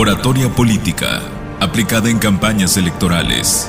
Oratoria política, aplicada en campañas electorales.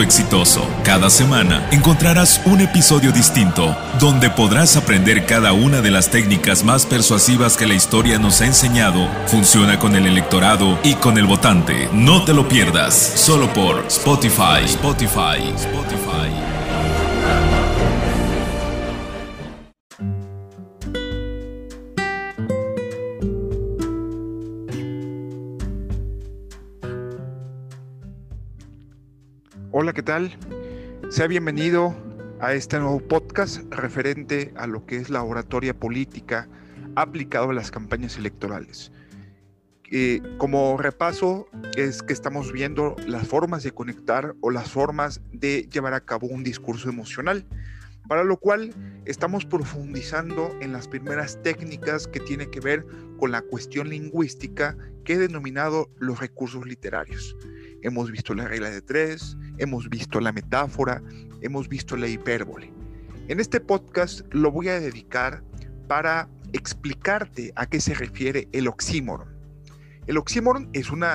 exitoso. Cada semana encontrarás un episodio distinto donde podrás aprender cada una de las técnicas más persuasivas que la historia nos ha enseñado. Funciona con el electorado y con el votante. No te lo pierdas, solo por Spotify. Spotify. Spotify. Hola, ¿qué tal? Sea bienvenido a este nuevo podcast referente a lo que es la oratoria política aplicado a las campañas electorales. Eh, como repaso es que estamos viendo las formas de conectar o las formas de llevar a cabo un discurso emocional, para lo cual estamos profundizando en las primeras técnicas que tienen que ver con la cuestión lingüística que he denominado los recursos literarios. Hemos visto la regla de tres, hemos visto la metáfora, hemos visto la hipérbole. En este podcast lo voy a dedicar para explicarte a qué se refiere el oxímoron. El oxímoron es un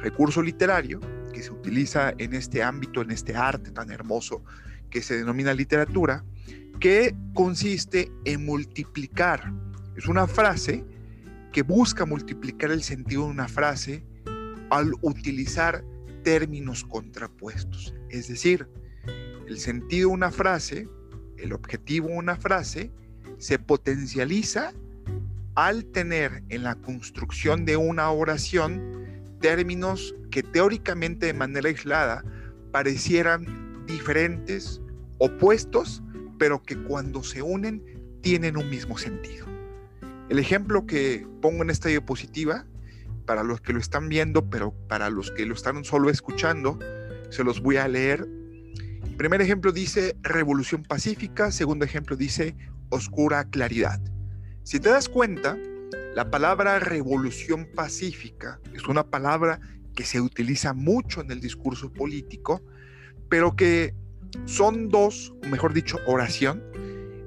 recurso literario que se utiliza en este ámbito, en este arte tan hermoso que se denomina literatura, que consiste en multiplicar. Es una frase que busca multiplicar el sentido de una frase al utilizar términos contrapuestos. Es decir, el sentido de una frase, el objetivo de una frase, se potencializa al tener en la construcción de una oración términos que teóricamente de manera aislada parecieran diferentes, opuestos, pero que cuando se unen tienen un mismo sentido. El ejemplo que pongo en esta diapositiva para los que lo están viendo, pero para los que lo están solo escuchando, se los voy a leer. primer ejemplo dice revolución pacífica, segundo ejemplo dice oscura claridad. Si te das cuenta, la palabra revolución pacífica es una palabra que se utiliza mucho en el discurso político, pero que son dos, mejor dicho, oración,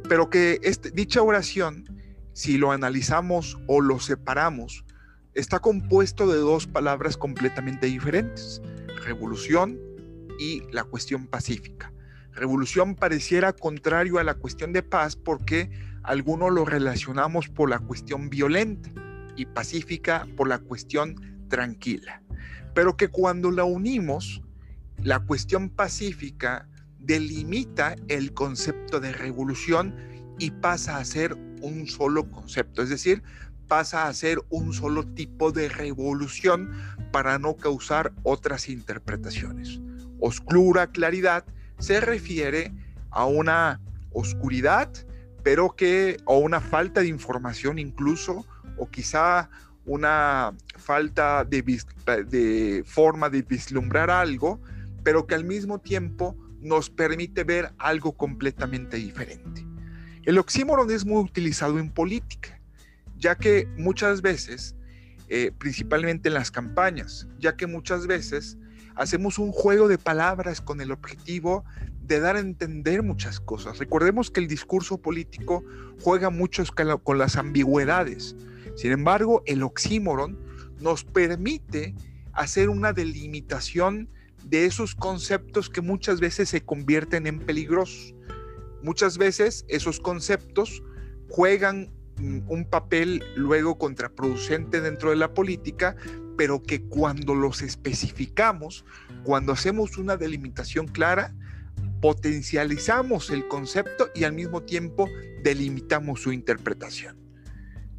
pero que este, dicha oración, si lo analizamos o lo separamos, está compuesto de dos palabras completamente diferentes, revolución y la cuestión pacífica. Revolución pareciera contrario a la cuestión de paz porque algunos lo relacionamos por la cuestión violenta y pacífica por la cuestión tranquila. Pero que cuando la unimos, la cuestión pacífica delimita el concepto de revolución y pasa a ser un solo concepto, es decir, pasa a ser un solo tipo de revolución para no causar otras interpretaciones. Oscura claridad se refiere a una oscuridad, pero que, o una falta de información incluso, o quizá una falta de, de forma de vislumbrar algo, pero que al mismo tiempo nos permite ver algo completamente diferente. El oxímoron es muy utilizado en política ya que muchas veces, eh, principalmente en las campañas, ya que muchas veces hacemos un juego de palabras con el objetivo de dar a entender muchas cosas. Recordemos que el discurso político juega mucho con las ambigüedades. Sin embargo, el oxímoron nos permite hacer una delimitación de esos conceptos que muchas veces se convierten en peligrosos. Muchas veces esos conceptos juegan un papel luego contraproducente dentro de la política, pero que cuando los especificamos, cuando hacemos una delimitación clara, potencializamos el concepto y al mismo tiempo delimitamos su interpretación.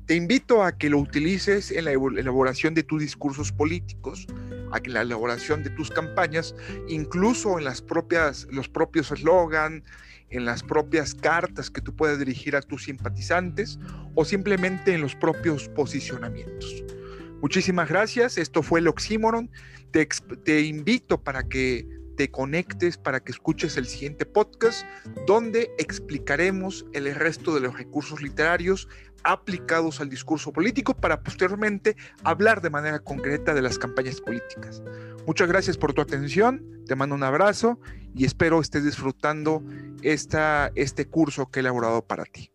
Te invito a que lo utilices en la elaboración de tus discursos políticos, a la elaboración de tus campañas, incluso en las propias, los propios eslogan, en las propias cartas que tú puedes dirigir a tus simpatizantes o simplemente en los propios posicionamientos. Muchísimas gracias. Esto fue el Oxímoron. Te, te invito para que te conectes para que escuches el siguiente podcast donde explicaremos el resto de los recursos literarios aplicados al discurso político para posteriormente hablar de manera concreta de las campañas políticas. Muchas gracias por tu atención, te mando un abrazo y espero estés disfrutando esta, este curso que he elaborado para ti.